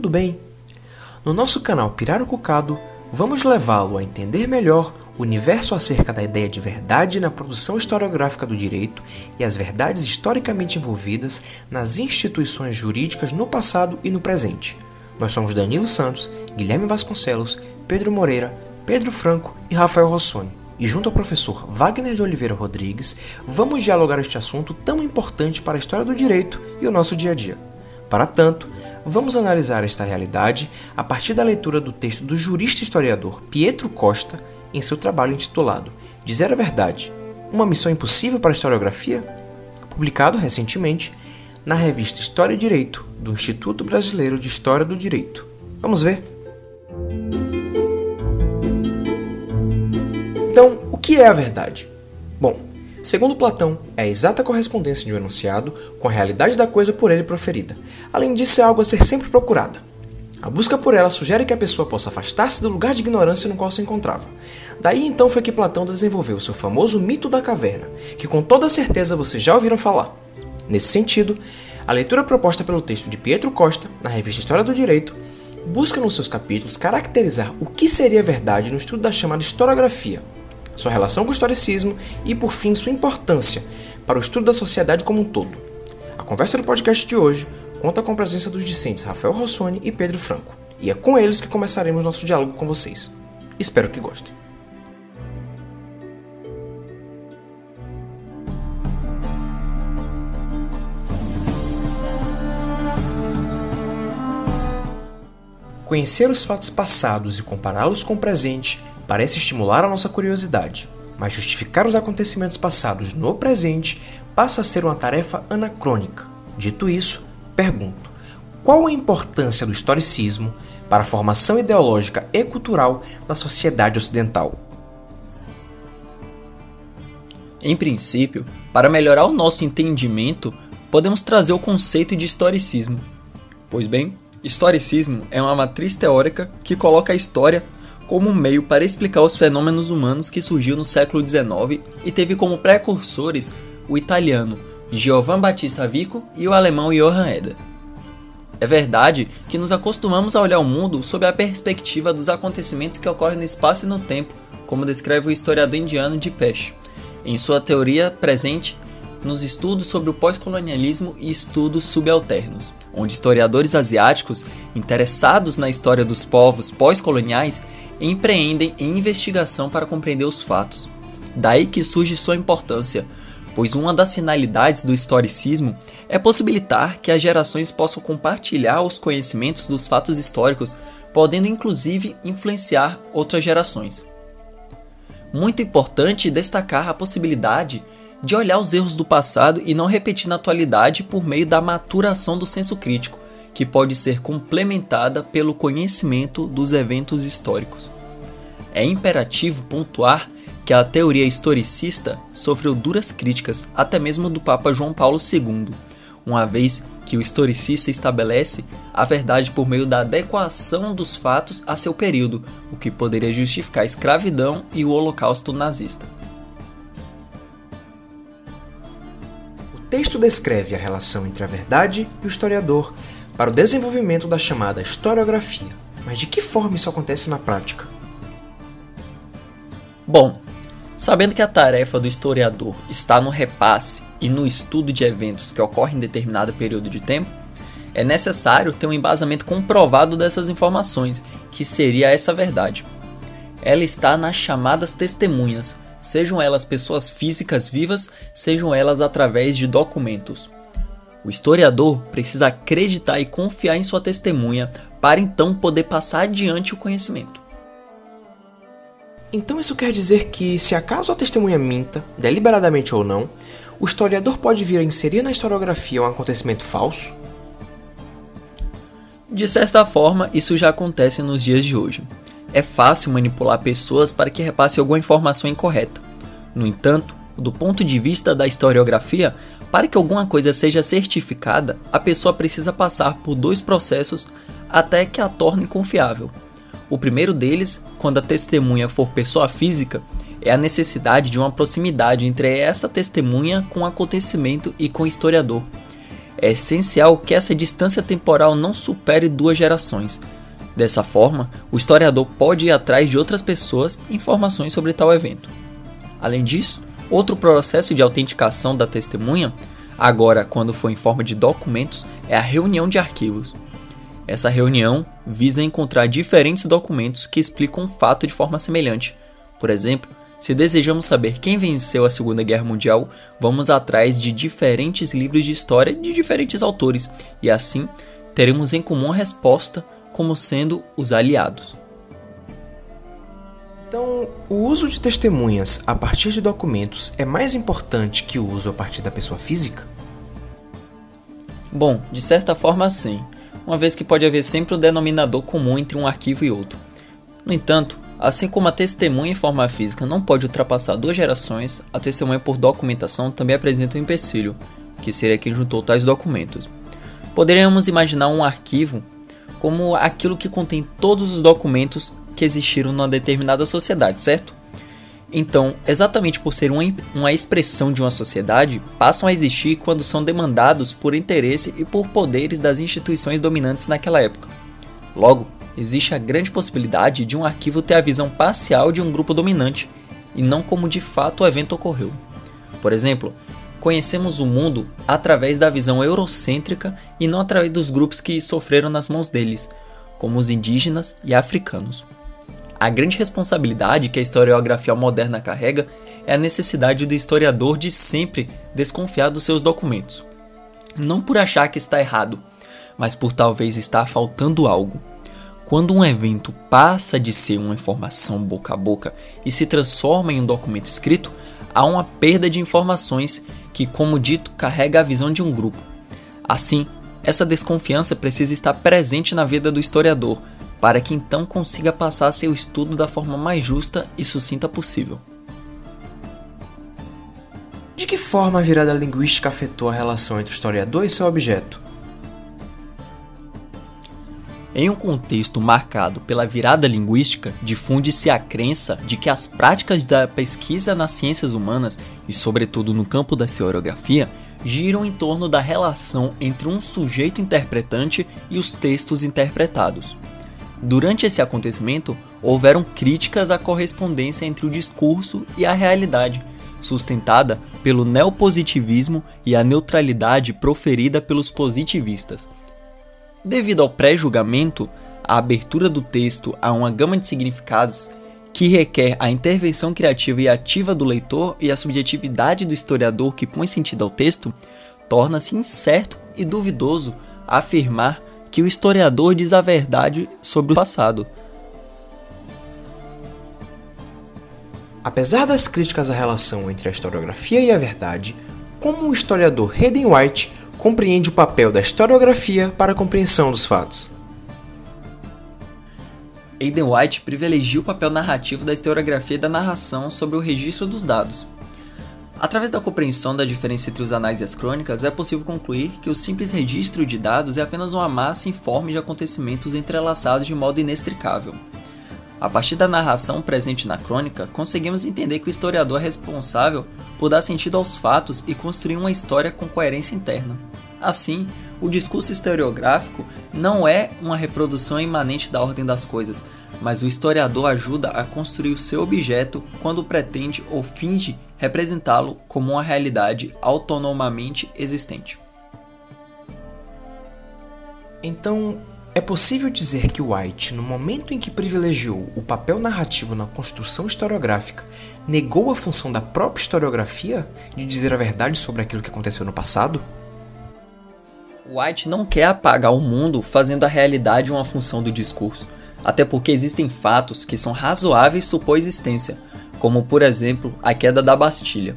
tudo bem? No nosso canal Pirarucucado, vamos levá-lo a entender melhor o universo acerca da ideia de verdade na produção historiográfica do direito e as verdades historicamente envolvidas nas instituições jurídicas no passado e no presente. Nós somos Danilo Santos, Guilherme Vasconcelos, Pedro Moreira, Pedro Franco e Rafael Rossoni. E junto ao professor Wagner de Oliveira Rodrigues, vamos dialogar este assunto tão importante para a história do direito e o nosso dia a dia. Para tanto, vamos analisar esta realidade a partir da leitura do texto do jurista historiador Pietro Costa em seu trabalho intitulado Dizer a Verdade: Uma Missão Impossível para a Historiografia? publicado recentemente na revista História e Direito do Instituto Brasileiro de História do Direito. Vamos ver? Então, o que é a verdade? Bom, Segundo Platão, é a exata correspondência de um enunciado com a realidade da coisa por ele proferida. Além disso, é algo a ser sempre procurada. A busca por ela sugere que a pessoa possa afastar-se do lugar de ignorância no qual se encontrava. Daí então foi que Platão desenvolveu seu famoso mito da caverna, que com toda certeza vocês já ouviram falar. Nesse sentido, a leitura proposta pelo texto de Pietro Costa, na revista História do Direito, busca nos seus capítulos caracterizar o que seria verdade no estudo da chamada historiografia, sua relação com o historicismo e, por fim, sua importância para o estudo da sociedade como um todo. A conversa do podcast de hoje conta com a presença dos discentes Rafael Rossoni e Pedro Franco, e é com eles que começaremos nosso diálogo com vocês. Espero que gostem. Conhecer os fatos passados e compará-los com o presente parece estimular a nossa curiosidade, mas justificar os acontecimentos passados no presente passa a ser uma tarefa anacrônica. Dito isso, pergunto: qual a importância do historicismo para a formação ideológica e cultural da sociedade ocidental? Em princípio, para melhorar o nosso entendimento, podemos trazer o conceito de historicismo. Pois bem, historicismo é uma matriz teórica que coloca a história como meio para explicar os fenômenos humanos que surgiu no século XIX e teve como precursores o italiano Giovan Battista Vico e o alemão Johann Eder. É verdade que nos acostumamos a olhar o mundo sob a perspectiva dos acontecimentos que ocorrem no espaço e no tempo, como descreve o historiador indiano Dipesh, em sua teoria presente nos estudos sobre o pós-colonialismo e estudos subalternos, onde historiadores asiáticos interessados na história dos povos pós-coloniais empreendem em investigação para compreender os fatos. Daí que surge sua importância, pois uma das finalidades do historicismo é possibilitar que as gerações possam compartilhar os conhecimentos dos fatos históricos, podendo inclusive influenciar outras gerações. Muito importante destacar a possibilidade de olhar os erros do passado e não repetir na atualidade por meio da maturação do senso crítico, que pode ser complementada pelo conhecimento dos eventos históricos. É imperativo pontuar que a teoria historicista sofreu duras críticas, até mesmo do Papa João Paulo II, uma vez que o historicista estabelece a verdade por meio da adequação dos fatos a seu período, o que poderia justificar a escravidão e o holocausto nazista. O texto descreve a relação entre a verdade e o historiador para o desenvolvimento da chamada historiografia. Mas de que forma isso acontece na prática? Bom, sabendo que a tarefa do historiador está no repasse e no estudo de eventos que ocorrem em determinado período de tempo, é necessário ter um embasamento comprovado dessas informações, que seria essa verdade. Ela está nas chamadas testemunhas, sejam elas pessoas físicas vivas, sejam elas através de documentos. O historiador precisa acreditar e confiar em sua testemunha para então poder passar adiante o conhecimento. Então isso quer dizer que, se acaso a testemunha minta, deliberadamente ou não, o historiador pode vir a inserir na historiografia um acontecimento falso? De certa forma, isso já acontece nos dias de hoje. É fácil manipular pessoas para que repasse alguma informação incorreta. No entanto, do ponto de vista da historiografia, para que alguma coisa seja certificada, a pessoa precisa passar por dois processos até que a torne confiável. O primeiro deles, quando a testemunha for pessoa física, é a necessidade de uma proximidade entre essa testemunha com o acontecimento e com o historiador. é essencial que essa distância temporal não supere duas gerações. Dessa forma, o historiador pode ir atrás de outras pessoas informações sobre tal evento. Além disso, outro processo de autenticação da testemunha, agora quando for em forma de documentos, é a reunião de arquivos. Essa reunião visa encontrar diferentes documentos que explicam um fato de forma semelhante. Por exemplo, se desejamos saber quem venceu a Segunda Guerra Mundial, vamos atrás de diferentes livros de história de diferentes autores, e assim teremos em comum a resposta como sendo os aliados. Então, o uso de testemunhas a partir de documentos é mais importante que o uso a partir da pessoa física? Bom, de certa forma sim uma vez que pode haver sempre um denominador comum entre um arquivo e outro. No entanto, assim como a testemunha em forma física não pode ultrapassar duas gerações, a testemunha por documentação também apresenta um empecilho, que seria quem juntou tais documentos. Poderíamos imaginar um arquivo como aquilo que contém todos os documentos que existiram numa determinada sociedade, certo? Então, exatamente por ser uma, uma expressão de uma sociedade, passam a existir quando são demandados por interesse e por poderes das instituições dominantes naquela época. Logo, existe a grande possibilidade de um arquivo ter a visão parcial de um grupo dominante e não como de fato o evento ocorreu. Por exemplo, conhecemos o mundo através da visão eurocêntrica e não através dos grupos que sofreram nas mãos deles, como os indígenas e africanos. A grande responsabilidade que a historiografia moderna carrega é a necessidade do historiador de sempre desconfiar dos seus documentos. Não por achar que está errado, mas por talvez estar faltando algo. Quando um evento passa de ser uma informação boca a boca e se transforma em um documento escrito, há uma perda de informações que, como dito, carrega a visão de um grupo. Assim, essa desconfiança precisa estar presente na vida do historiador, para que então consiga passar seu estudo da forma mais justa e sucinta possível. De que forma a virada linguística afetou a relação entre o historiador e seu objeto? Em um contexto marcado pela virada linguística, difunde-se a crença de que as práticas da pesquisa nas ciências humanas, e sobretudo no campo da historiografia, giram em torno da relação entre um sujeito interpretante e os textos interpretados. Durante esse acontecimento, houveram críticas à correspondência entre o discurso e a realidade, sustentada pelo neopositivismo e a neutralidade proferida pelos positivistas. Devido ao pré-julgamento, a abertura do texto a uma gama de significados que requer a intervenção criativa e ativa do leitor e a subjetividade do historiador que põe sentido ao texto, torna-se incerto e duvidoso afirmar que o historiador diz a verdade sobre o passado. Apesar das críticas à relação entre a historiografia e a verdade, como o historiador Hayden White compreende o papel da historiografia para a compreensão dos fatos? Hayden White privilegia o papel narrativo da historiografia e da narração sobre o registro dos dados, Através da compreensão da diferença entre os anais e as crônicas, é possível concluir que o simples registro de dados é apenas uma massa informe de acontecimentos entrelaçados de modo inextricável. A partir da narração presente na crônica, conseguimos entender que o historiador é responsável por dar sentido aos fatos e construir uma história com coerência interna. Assim, o discurso historiográfico não é uma reprodução imanente da ordem das coisas, mas o historiador ajuda a construir o seu objeto quando pretende ou finge representá-lo como uma realidade autonomamente existente. Então, é possível dizer que White, no momento em que privilegiou o papel narrativo na construção historiográfica, negou a função da própria historiografia de dizer a verdade sobre aquilo que aconteceu no passado? White não quer apagar o mundo fazendo a realidade uma função do discurso, até porque existem fatos que são razoáveis supor existência, como por exemplo a queda da Bastilha.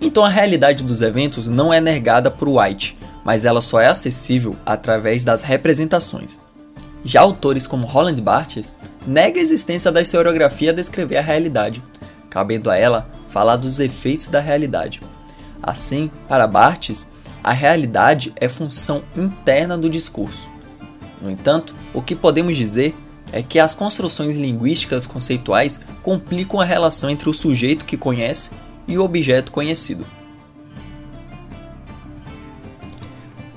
Então a realidade dos eventos não é negada por White, mas ela só é acessível através das representações. Já autores como Roland Barthes negam a existência da historiografia a descrever a realidade, cabendo a ela falar dos efeitos da realidade. Assim, para Barthes, a realidade é função interna do discurso. No entanto, o que podemos dizer é que as construções linguísticas conceituais complicam a relação entre o sujeito que conhece e o objeto conhecido.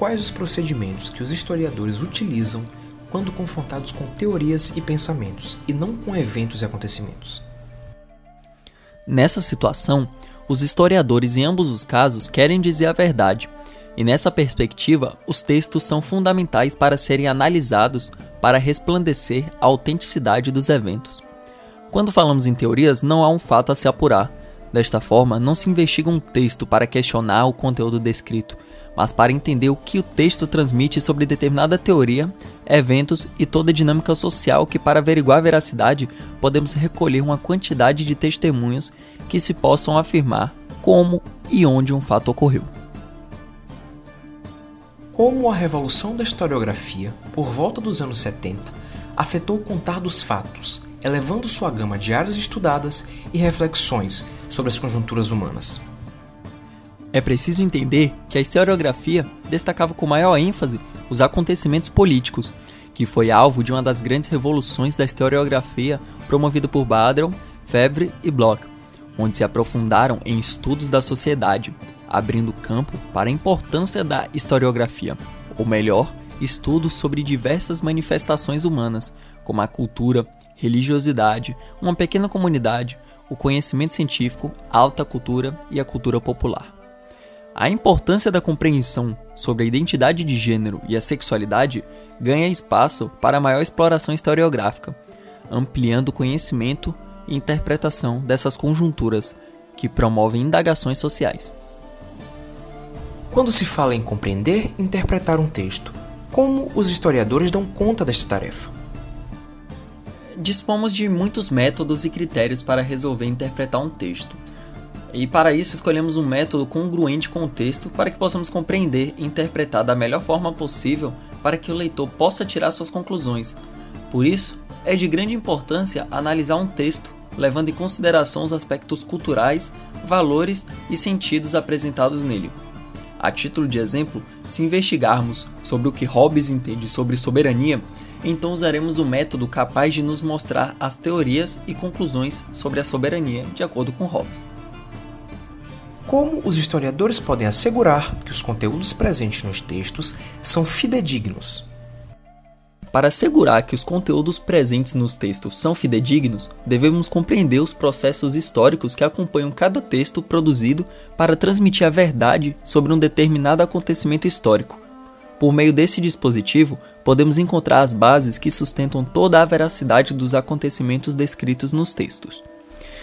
quais os procedimentos que os historiadores utilizam quando confrontados com teorias e pensamentos, e não com eventos e acontecimentos. Nessa situação, os historiadores em ambos os casos querem dizer a verdade, e nessa perspectiva, os textos são fundamentais para serem analisados para resplandecer a autenticidade dos eventos. Quando falamos em teorias, não há um fato a se apurar. Desta forma, não se investiga um texto para questionar o conteúdo descrito, mas para entender o que o texto transmite sobre determinada teoria, eventos e toda a dinâmica social que, para averiguar a veracidade, podemos recolher uma quantidade de testemunhos que se possam afirmar como e onde um fato ocorreu. Como a revolução da historiografia, por volta dos anos 70, afetou o contar dos fatos, elevando sua gama de áreas estudadas e reflexões sobre as conjunturas humanas. É preciso entender que a historiografia destacava com maior ênfase os acontecimentos políticos, que foi alvo de uma das grandes revoluções da historiografia promovida por Badrel, Febvre e Bloch, onde se aprofundaram em estudos da sociedade, abrindo campo para a importância da historiografia, ou melhor, estudos sobre diversas manifestações humanas, como a cultura, religiosidade, uma pequena comunidade, o conhecimento científico, alta cultura e a cultura popular. A importância da compreensão sobre a identidade de gênero e a sexualidade ganha espaço para a maior exploração historiográfica, ampliando o conhecimento e interpretação dessas conjunturas que promovem indagações sociais. Quando se fala em compreender e interpretar um texto, como os historiadores dão conta desta tarefa? Dispomos de muitos métodos e critérios para resolver interpretar um texto e para isso escolhemos um método congruente com o texto para que possamos compreender e interpretar da melhor forma possível para que o leitor possa tirar suas conclusões. Por isso, é de grande importância analisar um texto, levando em consideração os aspectos culturais, valores e sentidos apresentados nele. A título de exemplo, se investigarmos sobre o que Hobbes entende sobre soberania, então usaremos um método capaz de nos mostrar as teorias e conclusões sobre a soberania de acordo com Hobbes. Como os historiadores podem assegurar que os conteúdos presentes nos textos são fidedignos? Para assegurar que os conteúdos presentes nos textos são fidedignos, devemos compreender os processos históricos que acompanham cada texto produzido para transmitir a verdade sobre um determinado acontecimento histórico. Por meio desse dispositivo, podemos encontrar as bases que sustentam toda a veracidade dos acontecimentos descritos nos textos.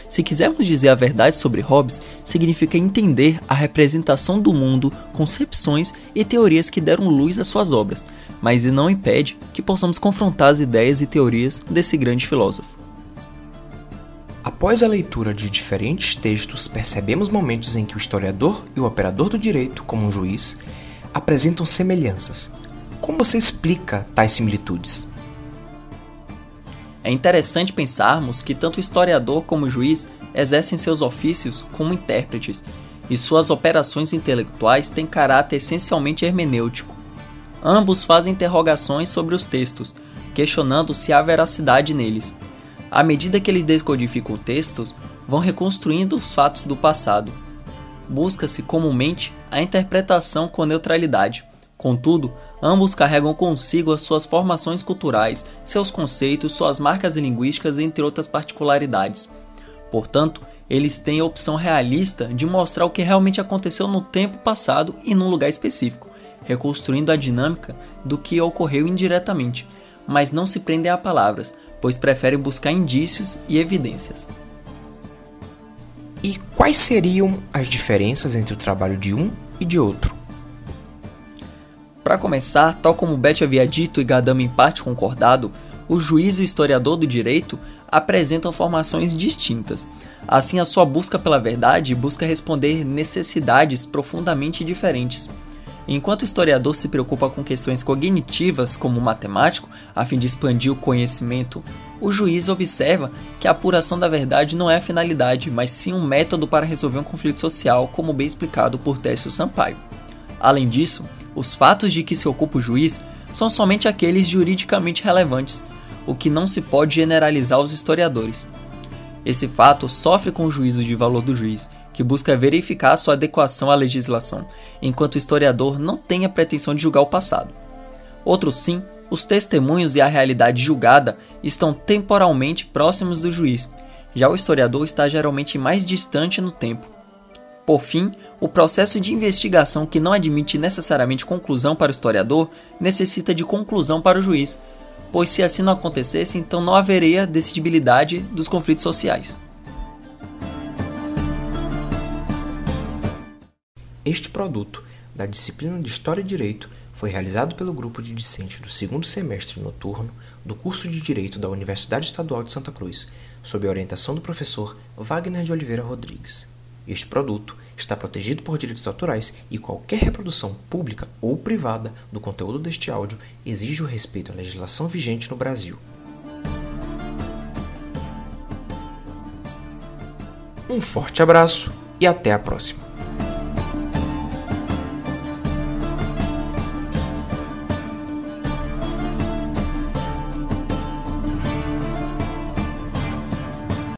Se quisermos dizer a verdade sobre Hobbes, significa entender a representação do mundo, concepções e teorias que deram luz às suas obras, mas isso não impede que possamos confrontar as ideias e teorias desse grande filósofo. Após a leitura de diferentes textos, percebemos momentos em que o historiador e o operador do direito, como um juiz, apresentam semelhanças. Como você explica tais similitudes? É interessante pensarmos que tanto o historiador como o juiz exercem seus ofícios como intérpretes, e suas operações intelectuais têm caráter essencialmente hermenêutico. Ambos fazem interrogações sobre os textos, questionando se há veracidade neles. À medida que eles descodificam textos, vão reconstruindo os fatos do passado. Busca-se comumente a interpretação com neutralidade. Contudo, Ambos carregam consigo as suas formações culturais, seus conceitos, suas marcas linguísticas, entre outras particularidades. Portanto, eles têm a opção realista de mostrar o que realmente aconteceu no tempo passado e num lugar específico, reconstruindo a dinâmica do que ocorreu indiretamente, mas não se prendem a palavras, pois preferem buscar indícios e evidências. E quais seriam as diferenças entre o trabalho de um e de outro? Para começar, tal como Beth havia dito e Gadama em parte concordado, o juiz e o historiador do direito apresentam formações distintas. Assim, a sua busca pela verdade busca responder necessidades profundamente diferentes. Enquanto o historiador se preocupa com questões cognitivas, como o matemático, a fim de expandir o conhecimento, o juiz observa que a apuração da verdade não é a finalidade, mas sim um método para resolver um conflito social, como bem explicado por Técio Sampaio. Além disso, os fatos de que se ocupa o juiz são somente aqueles juridicamente relevantes, o que não se pode generalizar aos historiadores. Esse fato sofre com o juízo de valor do juiz, que busca verificar sua adequação à legislação, enquanto o historiador não tem a pretensão de julgar o passado. Outro sim, os testemunhos e a realidade julgada estão temporalmente próximos do juiz, já o historiador está geralmente mais distante no tempo. Por fim, o processo de investigação que não admite necessariamente conclusão para o historiador necessita de conclusão para o juiz, pois se assim não acontecesse, então não haveria decidibilidade dos conflitos sociais. Este produto da disciplina de História e Direito foi realizado pelo grupo de discentes do segundo semestre noturno do curso de Direito da Universidade Estadual de Santa Cruz, sob a orientação do professor Wagner de Oliveira Rodrigues. Este produto está protegido por direitos autorais e qualquer reprodução pública ou privada do conteúdo deste áudio exige o respeito à legislação vigente no Brasil. Um forte abraço e até a próxima!